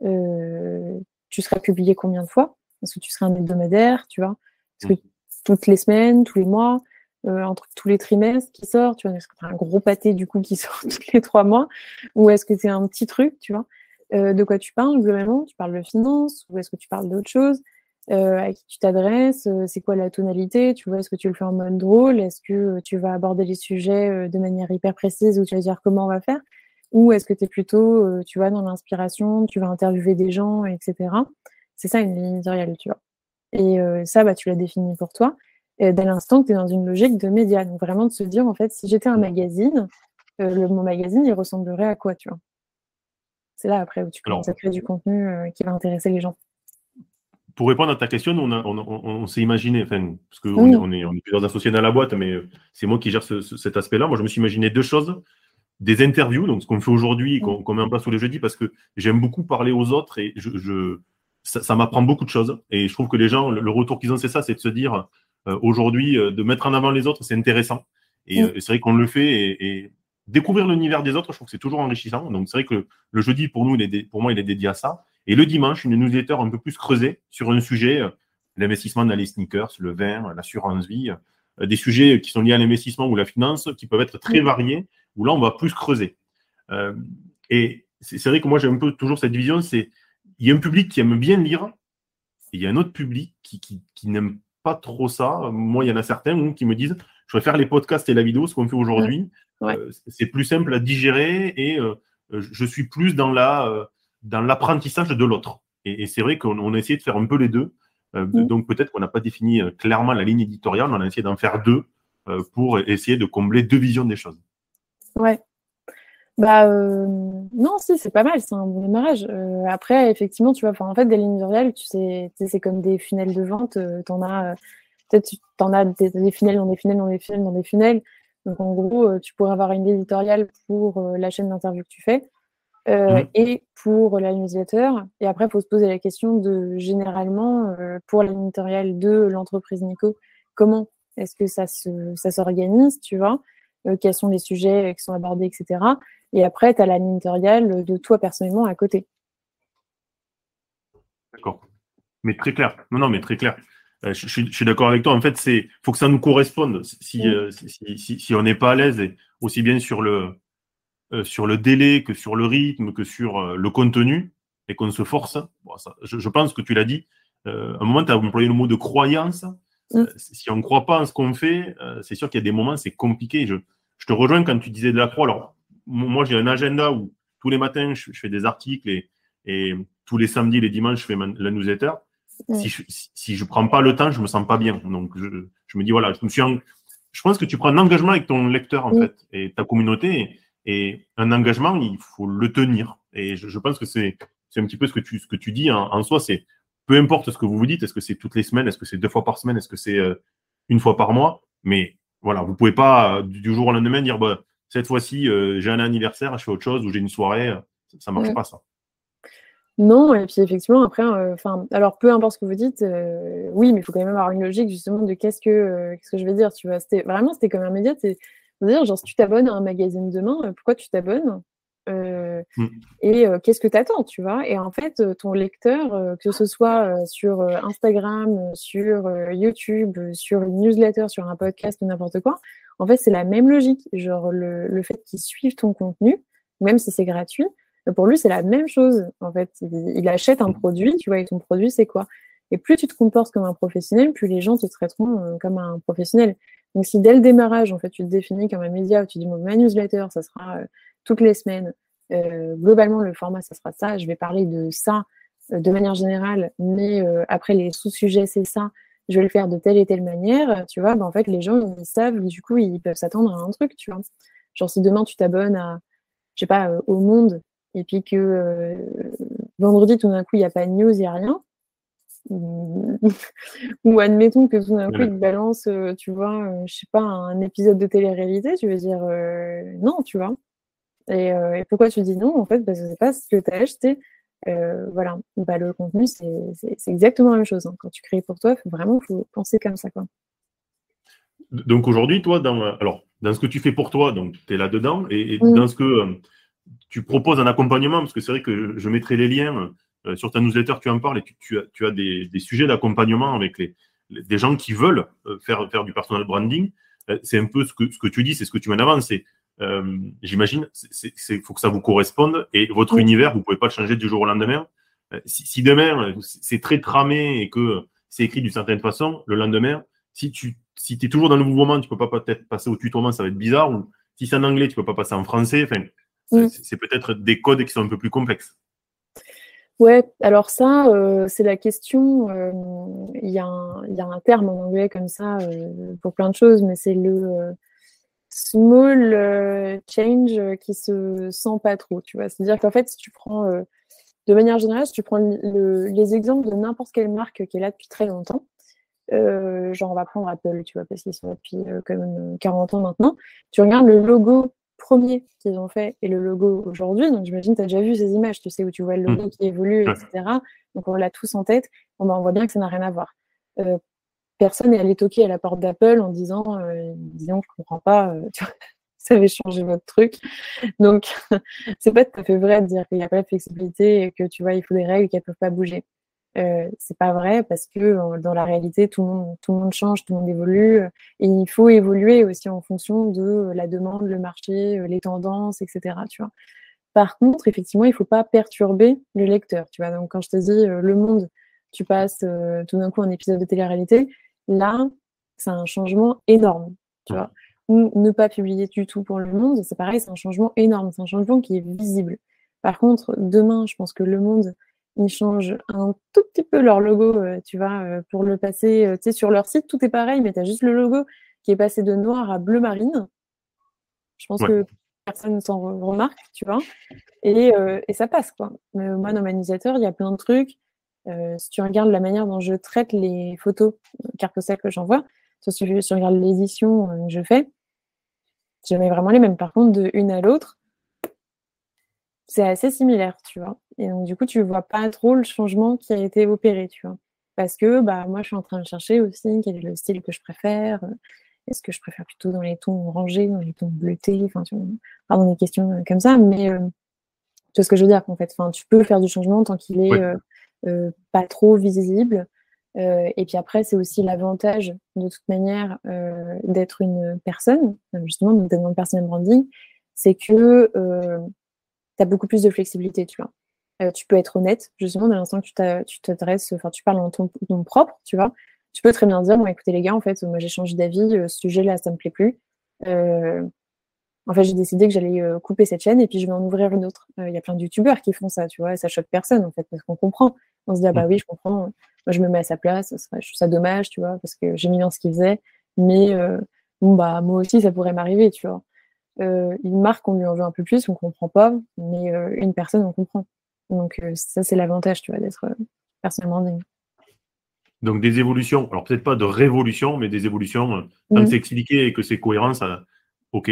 euh, tu serais publié combien de fois? Est-ce que tu serais un hebdomadaire, tu vois? Est-ce que mmh. toutes les semaines, tous les mois, euh, entre tous les trimestres qui sortent, tu vois Est-ce que tu as un gros pâté du coup qui sort tous les trois mois? Ou est-ce que c'est un petit truc, tu vois? De quoi tu parles globalement Tu parles de finance ou est-ce que tu parles d'autre chose? À qui tu t'adresses, c'est quoi la tonalité, tu vois, est-ce que tu le fais en mode drôle, est-ce que tu vas aborder les sujets de manière hyper précise ou tu vas dire comment on va faire, ou est-ce que tu es plutôt, euh, tu vois, dans l'inspiration, tu vas interviewer des gens, etc. C'est ça une ligne éditoriale, tu vois. Et euh, ça, bah, tu l'as défini pour toi. Et dès l'instant que tu es dans une logique de média. Donc vraiment de se dire, en fait, si j'étais un magazine, euh, le, mon magazine, il ressemblerait à quoi, tu vois? C'est là après où tu commences à créer du contenu qui va intéresser les gens. Pour répondre à ta question, on, on, s'est imaginé, enfin, parce qu'on on est, on est, plusieurs associés dans la boîte, mais c'est moi qui gère cet aspect-là. Moi, je me suis imaginé deux choses des interviews, donc ce qu'on fait aujourd'hui, qu'on met en place tous les jeudis, parce que j'aime beaucoup parler aux autres et je, ça, m'apprend beaucoup de choses. Et je trouve que les gens, le, retour qu'ils ont, c'est ça, c'est de se dire euh, aujourd'hui, euh, de mettre en avant les autres, c'est intéressant. Et, euh, c'est vrai qu'on le fait et, découvrir l'univers des autres, je trouve que c'est toujours enrichissant. Donc c'est vrai que le jeudi, pour nous, il est pour moi, il est dédié à ça. Et le dimanche, une newsletter un peu plus creusée sur un sujet, l'investissement dans les sneakers, le vin, l'assurance vie, des sujets qui sont liés à l'investissement ou la finance, qui peuvent être très variés où là, on va plus creuser. Euh, et c'est vrai que moi, j'ai un peu toujours cette vision, c'est il y a un public qui aime bien lire, et il y a un autre public qui, qui, n'aime pas trop ça. Moi, il y en a certains qui me disent, je préfère les podcasts et la vidéo, ce qu'on fait aujourd'hui. Euh, c'est plus simple à digérer et euh, je suis plus dans la dans l'apprentissage de l'autre. Et, c'est vrai qu'on a essayé de faire un peu les deux. Donc peut-être qu'on n'a pas défini clairement la ligne éditoriale, on a essayé d'en faire deux pour essayer de combler deux visions des choses. Ouais. Bah euh, non, si, c'est pas mal, c'est un bon démarrage. Euh, après, effectivement, tu vois, en fait, des lignes éditoriales, tu sais, c'est comme des funnels de vente. Euh, t'en as, peut-être, t'en as des, des funnels dans des funnels dans des funnels dans des funnels. Donc, en gros, tu pourrais avoir une éditoriale pour la chaîne d'interview que tu fais mmh. et pour la newsletter. Et après, il faut se poser la question de, généralement, pour la éditoriale de l'entreprise Nico, comment est-ce que ça ça s'organise, tu vois? Euh, quels sont les sujets qui sont abordés, etc. Et après, tu as la de toi personnellement à côté. D'accord. Mais très clair. Non, non, mais très clair. Euh, je, suis d'accord avec toi. En fait, c'est faut que ça nous corresponde. Si, euh, si, on n'est pas à l'aise, aussi bien sur le, sur le délai que sur le rythme, que sur le contenu, et qu'on se force, je, pense que tu l'as dit, à un moment, tu as employé le mot de croyance. Mm. Euh, si on ne croit pas en ce qu'on fait, euh, c'est sûr qu'il y a des moments, c'est compliqué. Je, te rejoins quand tu disais de la croix. Alors, moi, j'ai un agenda où tous les matins, je, fais des articles et, tous les samedis, les dimanches, je fais la newsletter. Mm. Si je ne prends pas le temps, je ne me sens pas bien. Donc, je, me dis, voilà, je me suis je pense que tu prends un engagement avec ton lecteur, en mm. fait, et ta communauté. Et, un engagement, il faut le tenir. Et je, pense que c'est un petit peu ce que tu, ce que tu dis en soi. C'est peu importe ce que vous vous dites, est-ce que c'est toutes les semaines, est-ce que c'est deux fois par semaine, est-ce que c'est euh, une fois par mois, mais voilà, vous pouvez pas euh, du jour au lendemain dire bah, cette fois-ci euh, j'ai un anniversaire, je fais autre chose ou j'ai une soirée, ça, ne marche pas ça. Non, et puis effectivement, après, enfin, alors peu importe ce que vous dites, oui, mais il faut quand même avoir une logique justement de qu'est-ce que, qu'est-ce que je vais dire, tu vois? C'était vraiment, c'était comme un média, c'est dire, genre, si tu t'abonnes à un magazine demain, pourquoi tu t'abonnes euh, mmh. Et euh, qu'est-ce que tu attends, tu vois? Et en fait, euh, ton lecteur, que ce soit sur Instagram, sur YouTube, sur une newsletter, sur un podcast ou n'importe quoi, En fait, c'est la même logique. Genre, le, le fait qu'ils suivent ton contenu, même si c'est gratuit, pour lui, c'est la même chose. En fait, il, achète un produit, tu vois, et ton produit, c'est quoi? Et plus tu te comportes comme un professionnel, plus les gens te traiteront euh, comme un professionnel. Donc, si dès le démarrage, en fait, tu te définis comme un média, tu dis, mon ma newsletter, ça sera euh, toutes les semaines, euh, globalement, le format, ça sera ça, je vais parler de ça de manière générale, mais après, les sous-sujets, c'est ça, je vais le faire de telle et telle manière, tu vois, ben, en fait, les gens, ils savent, du coup, ils peuvent s'attendre à un truc, tu vois. Genre, si demain, tu t'abonnes à, je sais pas, au Monde, et puis que euh, vendredi, tout d'un coup, il n'y a pas de news, il n'y a rien. Ou admettons que tout d'un coup, il te balance, euh, tu vois, euh, je sais pas, un épisode de télé-réalité, tu veux dire non, tu vois. Et, pourquoi tu dis non En fait, parce que c'est pas ce que tu as acheté. voilà, bah, le contenu, c'est exactement la même chose. Hein. Quand tu crées pour toi, faut vraiment faut penser comme ça. Quoi. Donc aujourd'hui, toi, dans, alors, dans ce que tu fais pour toi, donc tu es là-dedans, et, mmh. dans ce que tu proposes un accompagnement, parce que c'est vrai que je mettrai les liens euh, sur ta newsletter, tu en parles et tu, as, tu as des, sujets d'accompagnement avec les, des gens qui veulent euh, faire, faire du personal branding. Euh, c'est un peu ce que, ce que tu dis, c'est ce que tu mets en avant. C'est, j'imagine, il faut que ça vous corresponde et votre univers, vous pouvez pas le changer du jour au lendemain. Si, demain, c'est très tramé et que c'est écrit d'une certaine façon, le lendemain, si tu si es toujours dans le mouvement, tu peux pas peut-être passer au tutoiement, ça va être bizarre. Ou si c'est en anglais, tu peux pas passer en français. Enfin. C'est peut-être des codes qui sont un peu plus complexes. Ouais, alors ça, euh, c'est la question. Euh, il y, a un terme en anglais comme ça euh, pour plein de choses, mais c'est le small change qui se sent pas trop. Tu vois, c'est-à-dire qu'en fait, si tu prends de manière générale, si tu prends les exemples de n'importe quelle marque qui est là depuis très longtemps, genre on va prendre Apple, tu vois, parce qu'ils sont là depuis quand même 40 ans maintenant. Tu regardes le logo premier qu'ils ont fait et le logo aujourd'hui. Donc j'imagine que tu as déjà vu ces images, tu sais où tu vois le logo mmh. qui évolue, etc. Donc on l'a tous en tête. Bon, ben, on voit bien que ça n'a rien à voir. Euh, personne n'est allé toquer à la porte d'Apple en disant, euh, disons, je comprends pas, euh, tu vois, ça avait changé votre truc. Donc c'est pas tout à fait vrai de dire qu'il n'y a pas de flexibilité et que tu vois, il faut des règles qui ne peuvent pas bouger. Euh, c'est pas vrai parce que dans la réalité, tout le, monde, tout le monde change, tout le monde évolue. Et il faut évoluer aussi en fonction de la demande, le marché, euh, les tendances, etc. Tu vois. Par contre, effectivement, il faut pas perturber le lecteur. Tu vois. Donc, quand je te dis euh, le monde, tu passes tout d'un coup un épisode de télé-réalité, là, c'est un changement énorme. Tu vois. Ou ne pas publier du tout pour le monde, c'est pareil, c'est un changement énorme. C'est un changement qui est visible. Par contre, demain, je pense que le monde ils changent un tout petit peu leur logo, euh, tu vois, euh, pour le passer, euh, tu sais, sur leur site, tout est pareil, mais tu as juste le logo qui est passé de noir à bleu marine. Je pense que personne ne s'en remarque, tu vois. Et, ça passe, quoi. moi, dans ma newsletter, il y a plein de trucs. si tu regardes la manière dont je traite les photos carte postale que j'envoie, si tu regardes l'édition que je fais, je mets vraiment les mêmes. Par contre, de une à l'autre, c'est assez similaire, tu vois. Et donc, du coup, tu vois pas trop le changement qui a été opéré, tu vois. Parce que bah, moi, je suis en train de chercher aussi quel est le style que je préfère. Est-ce que je préfère plutôt dans les tons orangés, dans les tons bleutés Enfin, tu vois, pardon, des questions euh, comme ça. Mais euh, tu vois ce que je veux dire, en fait. Enfin, tu peux faire du changement tant qu'il est euh, pas trop visible. et puis après, c'est aussi l'avantage, de toute manière, d'être une personne, justement, d'être dans le personal branding, c'est que tu beaucoup plus de flexibilité, tu vois. Euh, tu peux être honnête, justement, dès l'instant que tu t'adresses, enfin, tu parles en ton nom propre, tu vois. Tu peux très bien dire, bon, écoutez, les gars, en fait, moi, j'ai changé d'avis, euh, ce sujet-là, ça me plaît plus. Euh, en fait, j'ai décidé que j'allais couper cette chaîne et puis je vais en ouvrir une autre. Il y a plein de youtubeurs qui font ça, tu vois, et ça choque personne, en fait, parce qu'on comprend. On se dit, ah bah oui, je comprends, moi, je me mets à sa place, je trouve ça dommage, tu vois, parce que j'ai mis dans ce qu'il faisait, mais bon, bah, moi aussi, ça pourrait m'arriver, tu vois. Euh, une marque, on lui en veut un peu plus, on comprend pas, mais euh, une personne, on comprend. Donc euh, ça, c'est l'avantage, tu vois, d'être personnellement branding. Donc des évolutions, alors peut-être pas de révolution, mais des évolutions, tant que c'est expliqué et que c'est cohérent, ça, ok.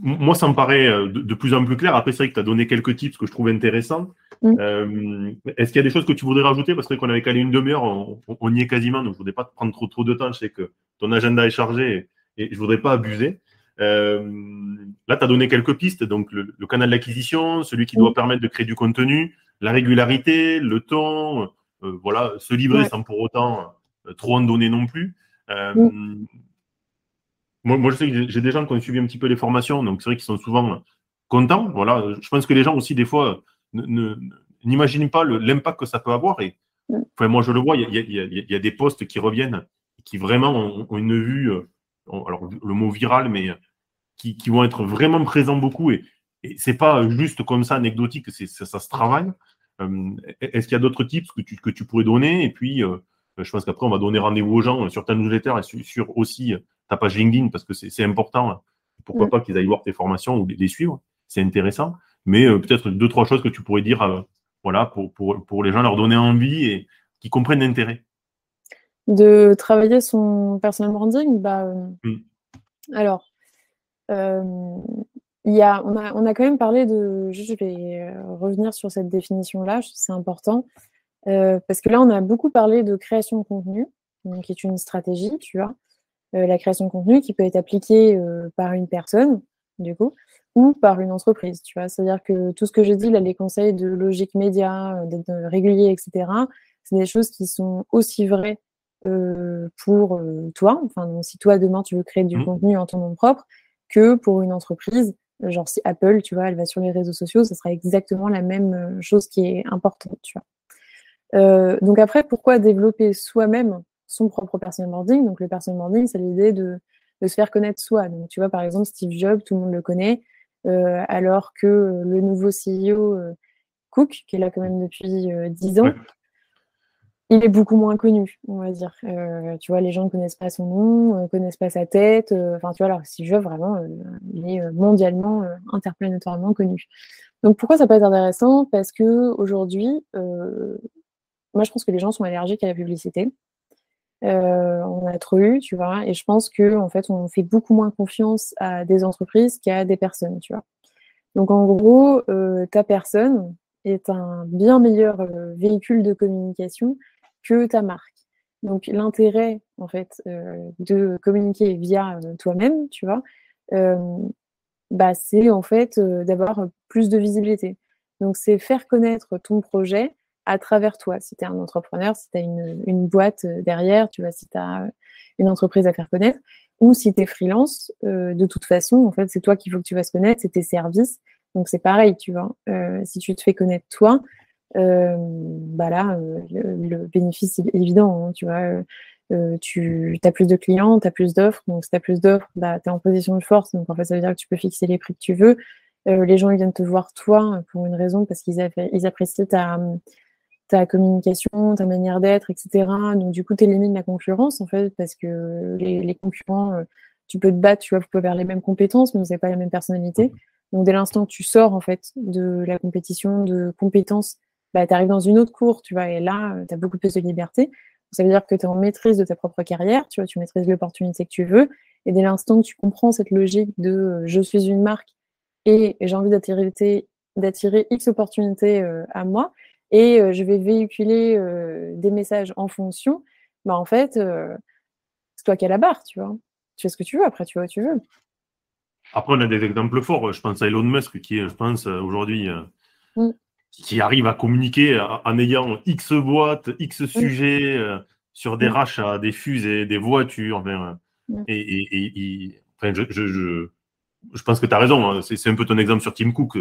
Moi, ça me paraît de, plus en plus clair. Après, c'est vrai que tu as donné quelques tips que je trouve intéressants. Mm. Est-ce qu'il y a des choses que tu voudrais rajouter? Parce qu'on avait calé une demi-heure, on, y est quasiment, donc je ne voudrais pas te prendre trop, trop de temps. Je sais que ton agenda est chargé et, je ne voudrais pas abuser. Euh, là, tu as donné quelques pistes. Donc, le, canal d'acquisition, celui qui doit permettre de créer du contenu, la régularité, le temps, euh, voilà, se livrer sans pour autant euh, trop en donner non plus. Moi, je sais que j'ai des gens qui ont suivi un petit peu les formations, donc c'est vrai qu'ils sont souvent contents. Voilà, je pense que les gens aussi, des fois, n'imaginent pas l'impact que ça peut avoir. Et enfin, moi, je le vois, il y, a, des postes qui reviennent, qui vraiment ont, une vue, euh, alors le mot viral, mais qui, vont être vraiment présents beaucoup. Et, et c'est pas juste comme ça anecdotique, ça, ça se travaille. Euh, est-ce qu'il y a d'autres tips que tu, que tu pourrais donner? Et puis, euh, je pense qu'après, on va donner rendez-vous aux gens sur ta newsletter et sur aussi ta page LinkedIn parce que c'est important. Pourquoi pas qu'ils aillent voir tes formations ou les, suivre C'est intéressant. Mais euh, peut-être deux, trois choses que tu pourrais dire euh, voilà, pour, pour, pour, les gens, leur donner envie et qu'ils comprennent l'intérêt. De travailler son personal branding bah, euh, mm. Alors, il y a, on, a, on a quand même parlé de. Je vais revenir sur cette définition-là, c'est important. parce que là, on a beaucoup parlé de création de contenu, qui est une stratégie, tu vois. Euh, la création de contenu qui peut être appliquée euh, par une personne, du coup, ou par une entreprise, tu vois. C'est-à-dire que tout ce que j'ai dit, là, les conseils de logique média, euh, d'être régulier, etc., c'est des choses qui sont aussi vraies pour toi. Enfin, si toi, demain, tu veux créer du mmh. contenu en ton nom propre, que pour une entreprise. Genre, si Apple, tu vois, elle va sur les réseaux sociaux, ce sera exactement la même chose qui est importante, tu vois. donc après, pourquoi développer soi-même? Son propre personal branding. Donc, le personal branding, c'est l'idée de, se faire connaître soi. Donc, tu vois, par exemple, Steve Jobs, tout le monde le connaît, euh, alors que le nouveau CEO euh, Cook, qui est là quand même depuis euh, dix ans, il est beaucoup moins connu, on va dire. tu vois, les gens ne connaissent pas son nom, ne connaissent pas sa tête. Enfin, tu vois, alors Steve Jobs, vraiment, il est mondialement, interplanétairement connu. Donc, pourquoi ça peut être intéressant? Parce que aujourd'hui, moi, je pense que les gens sont allergiques à la publicité. Euh, on a trop eu, tu vois. Et je pense que en fait, on fait beaucoup moins confiance à des entreprises qu'à des personnes, tu vois. Donc en gros, euh, ta personne est un bien meilleur euh, véhicule de communication que ta marque. Donc l'intérêt en fait de communiquer via toi-même, tu vois, bah, c'est en fait d'avoir plus de visibilité. Donc c'est faire connaître ton projet à travers toi. Si tu es un entrepreneur, si tu as une, boîte euh, derrière, tu vois, si tu as euh, une entreprise à faire connaître, ou si tu es freelance, euh, de toute façon, en fait, c'est toi qu'il faut que tu vas se connaître, c'est tes services. Donc c'est pareil, tu vois. si tu te fais connaître toi, bah là, le, bénéfice est évident, hein, tu vois. tu as plus de clients, tu as plus d'offres. Donc, si tu as plus d'offres, bah, tu es en position de force. Donc, en fait, ça veut dire que tu peux fixer les prix que tu veux. les gens, ils viennent te voir toi pour une raison, parce qu'ils ils apprécient ta, ta communication, ta manière d'être, etc. Donc, du coup, tu élimines la concurrence, en fait, parce que les, concurrents, euh, tu peux te battre, tu vois, vous pouvez avoir les mêmes compétences, mais vous n'avez pas la même personnalité. Donc, dès l'instant que tu sors, en fait, de la compétition de compétences, bah, tu arrives dans une autre cour, tu vois, et là, euh, tu as beaucoup plus de liberté. Ça veut dire que tu es en maîtrise de ta propre carrière, tu vois, tu maîtrises l'opportunité que tu veux. Et dès l'instant que tu comprends cette logique de euh, je suis une marque et j'ai envie d'attirer X opportunités à moi, et euh, je vais véhiculer euh, des messages en fonction, bah, en fait, euh, c'est toi qui as la barre, tu vois. Tu fais ce que tu veux, après tu vois où tu veux. Après, on a des exemples forts. Je pense à Elon Musk, qui est, je pense, aujourd'hui, mm. qui arrive à communiquer en ayant X boîtes, X mm. sujets sur des mm. rachats, des fusées, des voitures. et, je, je, pense que tu as raison. Hein. C'est un peu ton exemple sur Tim Cook.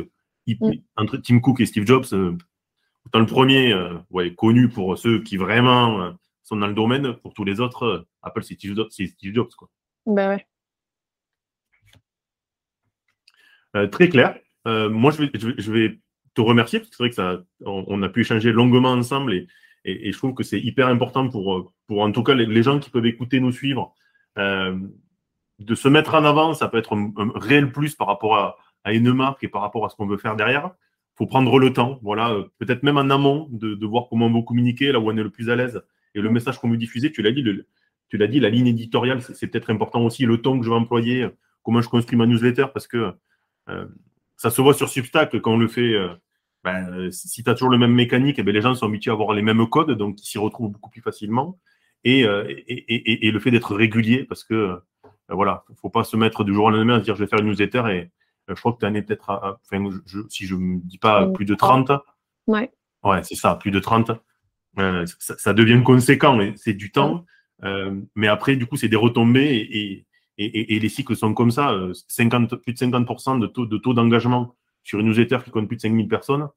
entre Tim Cook et Steve Jobs, Autant le premier, euh, ouais, connu pour ceux qui vraiment euh, sont dans le domaine, pour tous les autres, euh, Apple, c'est Steve, Jobs. Quoi. Ben ouais. très clair. moi, je vais, je vais, te remercier parce que c'est vrai que ça, on, a pu échanger longuement ensemble et, et, je trouve que c'est hyper important pour, pour en tout cas les, gens qui peuvent écouter, nous suivre, de se mettre en avant. Ça peut être un, réel plus par rapport à, à, une marque et par rapport à ce qu'on veut faire derrière faut prendre le temps, voilà, euh, peut-être même en amont, de, voir comment on veut communiquer, là où on est le plus à l'aise. Et le message qu'on veut diffuser, tu l'as dit, tu l'as dit, la ligne éditoriale, c'est peut-être important aussi, le ton que je vais employer, comment je construis ma newsletter, parce que euh, ça se voit sur Substack quand on le fait. Euh, ben, si tu as toujours le même mécanique, eh ben, les gens sont habitués à avoir les mêmes codes, donc ils s'y retrouvent beaucoup plus facilement. Et, et, le fait d'être régulier, parce que voilà, il ne faut pas se mettre du jour au lendemain à se dire je vais faire une newsletter et, je crois que tu en es peut-être à, enfin, si je ne me dis pas plus de 30. Ouais. Ouais, c'est ça, plus de 30. ça, devient conséquent, mais c'est du temps. mais après, du coup, c'est des retombées et, et, les cycles sont comme ça. 50, plus de 50% de taux, de taux d'engagement sur une newsletter qui compte plus de 5000 personnes,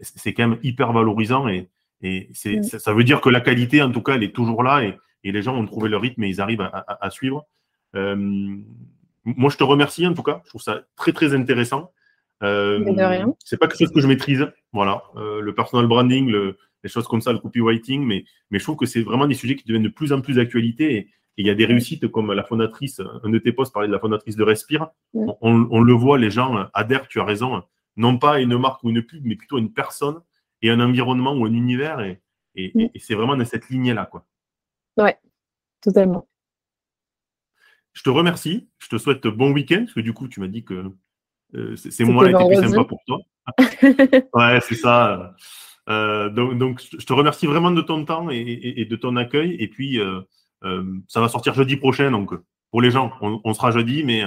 c'est quand même hyper valorisant et, et mm. ça, veut dire que la qualité, en tout cas, elle est toujours là et, les gens ont trouvé leur rythme et ils arrivent à, suivre. Euh, moi, je te remercie en tout cas. Je trouve ça très, très intéressant. Euh, c'est pas quelque chose que je maîtrise. Voilà, euh, le personal branding, les choses comme ça, le copywriting, mais, mais je trouve que c'est vraiment des sujets qui deviennent de plus en plus d'actualité. Et il y a des réussites comme la fondatrice, un de tes posts parlait de la fondatrice de Respire. On, on, le voit, les gens adhèrent, tu as raison, non pas à une marque ou une pub, mais plutôt à une personne et un environnement ou un univers. Et, mm. c'est vraiment dans cette lignée-là. Quoi. Ouais, totalement. Je te remercie. Je te souhaite bon week-end, parce que du coup, tu m'as dit que euh, c'est moi qui plus sympa pour toi. ouais, c'est ça. Euh, donc, je te remercie vraiment de ton temps et, de ton accueil. Et puis, euh, ça va sortir jeudi prochain. Donc, pour les gens, on, sera jeudi. Mais,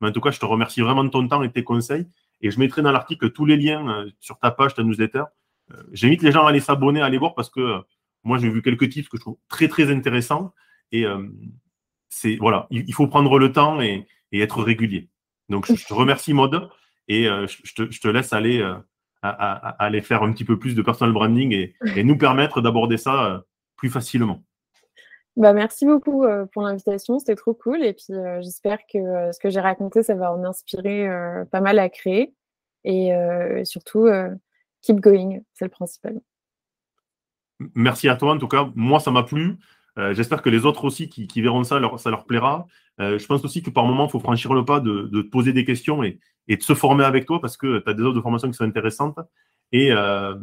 mais, en tout cas, je te remercie vraiment de ton temps et de tes conseils. Et je mettrai dans l'article tous les liens sur ta page, ta newsletter, euh, j'invite les gens à aller s'abonner, à aller voir parce que euh, moi, j'ai vu quelques tips que je trouve très, très intéressants. Et euh, c'est voilà, il, faut prendre le temps et, être régulier. Donc, je, te remercie, Mode, et je, te, laisse aller, à, aller faire un petit peu plus de personal branding et, nous permettre d'aborder ça plus facilement. Bah, merci beaucoup pour l'invitation, c'était trop cool. Et puis, j'espère que ce que j'ai raconté, ça va en inspirer pas mal à créer. Et surtout, keep going, c'est le principal. Merci à toi, en tout cas. Moi, ça m'a plu. Euh, j'espère que les autres aussi qui, verront ça, ça leur plaira. Euh, je pense aussi que par moment, il faut franchir le pas de, te poser des questions et, de se former avec toi parce que tu as des offres de formation qui sont intéressantes. Et euh,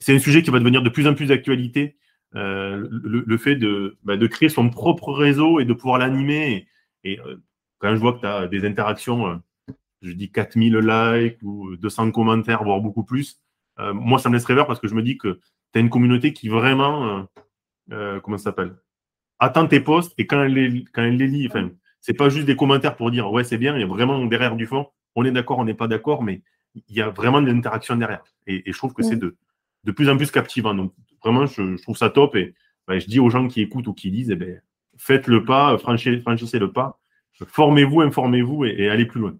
c'est un sujet qui va devenir de plus en plus d'actualité. Le, fait bah, de, créer son propre réseau et de pouvoir l'animer. Et, quand je vois que tu as des interactions, je dis 4000 likes ou 200 commentaires, voire beaucoup plus, moi, ça me laisse rêveur parce que je me dis que tu as une communauté qui vraiment, comment ça s'appelle, attend tes posts et quand elle les, quand elle les lit, enfin, c'est pas juste des commentaires pour dire ouais, c'est bien, il y a vraiment derrière du fond, on est d'accord, on n'est pas d'accord, mais il y a vraiment de l'interaction derrière. Et, je trouve que c'est de, de plus en plus captivant. Donc, vraiment, je, trouve ça top et ben, je dis aux gens qui écoutent ou qui lisent, eh ben, faites le pas, franchissez, franchissez le pas, formez-vous, informez-vous et, et allez plus loin.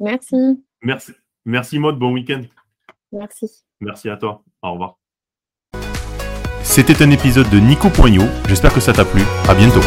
Merci. Merci. Merci Maud, bon week-end. Merci. Merci à toi. Au revoir. C'était un épisode de Nico Poignot. J'espère que ça t'a plu. À bientôt.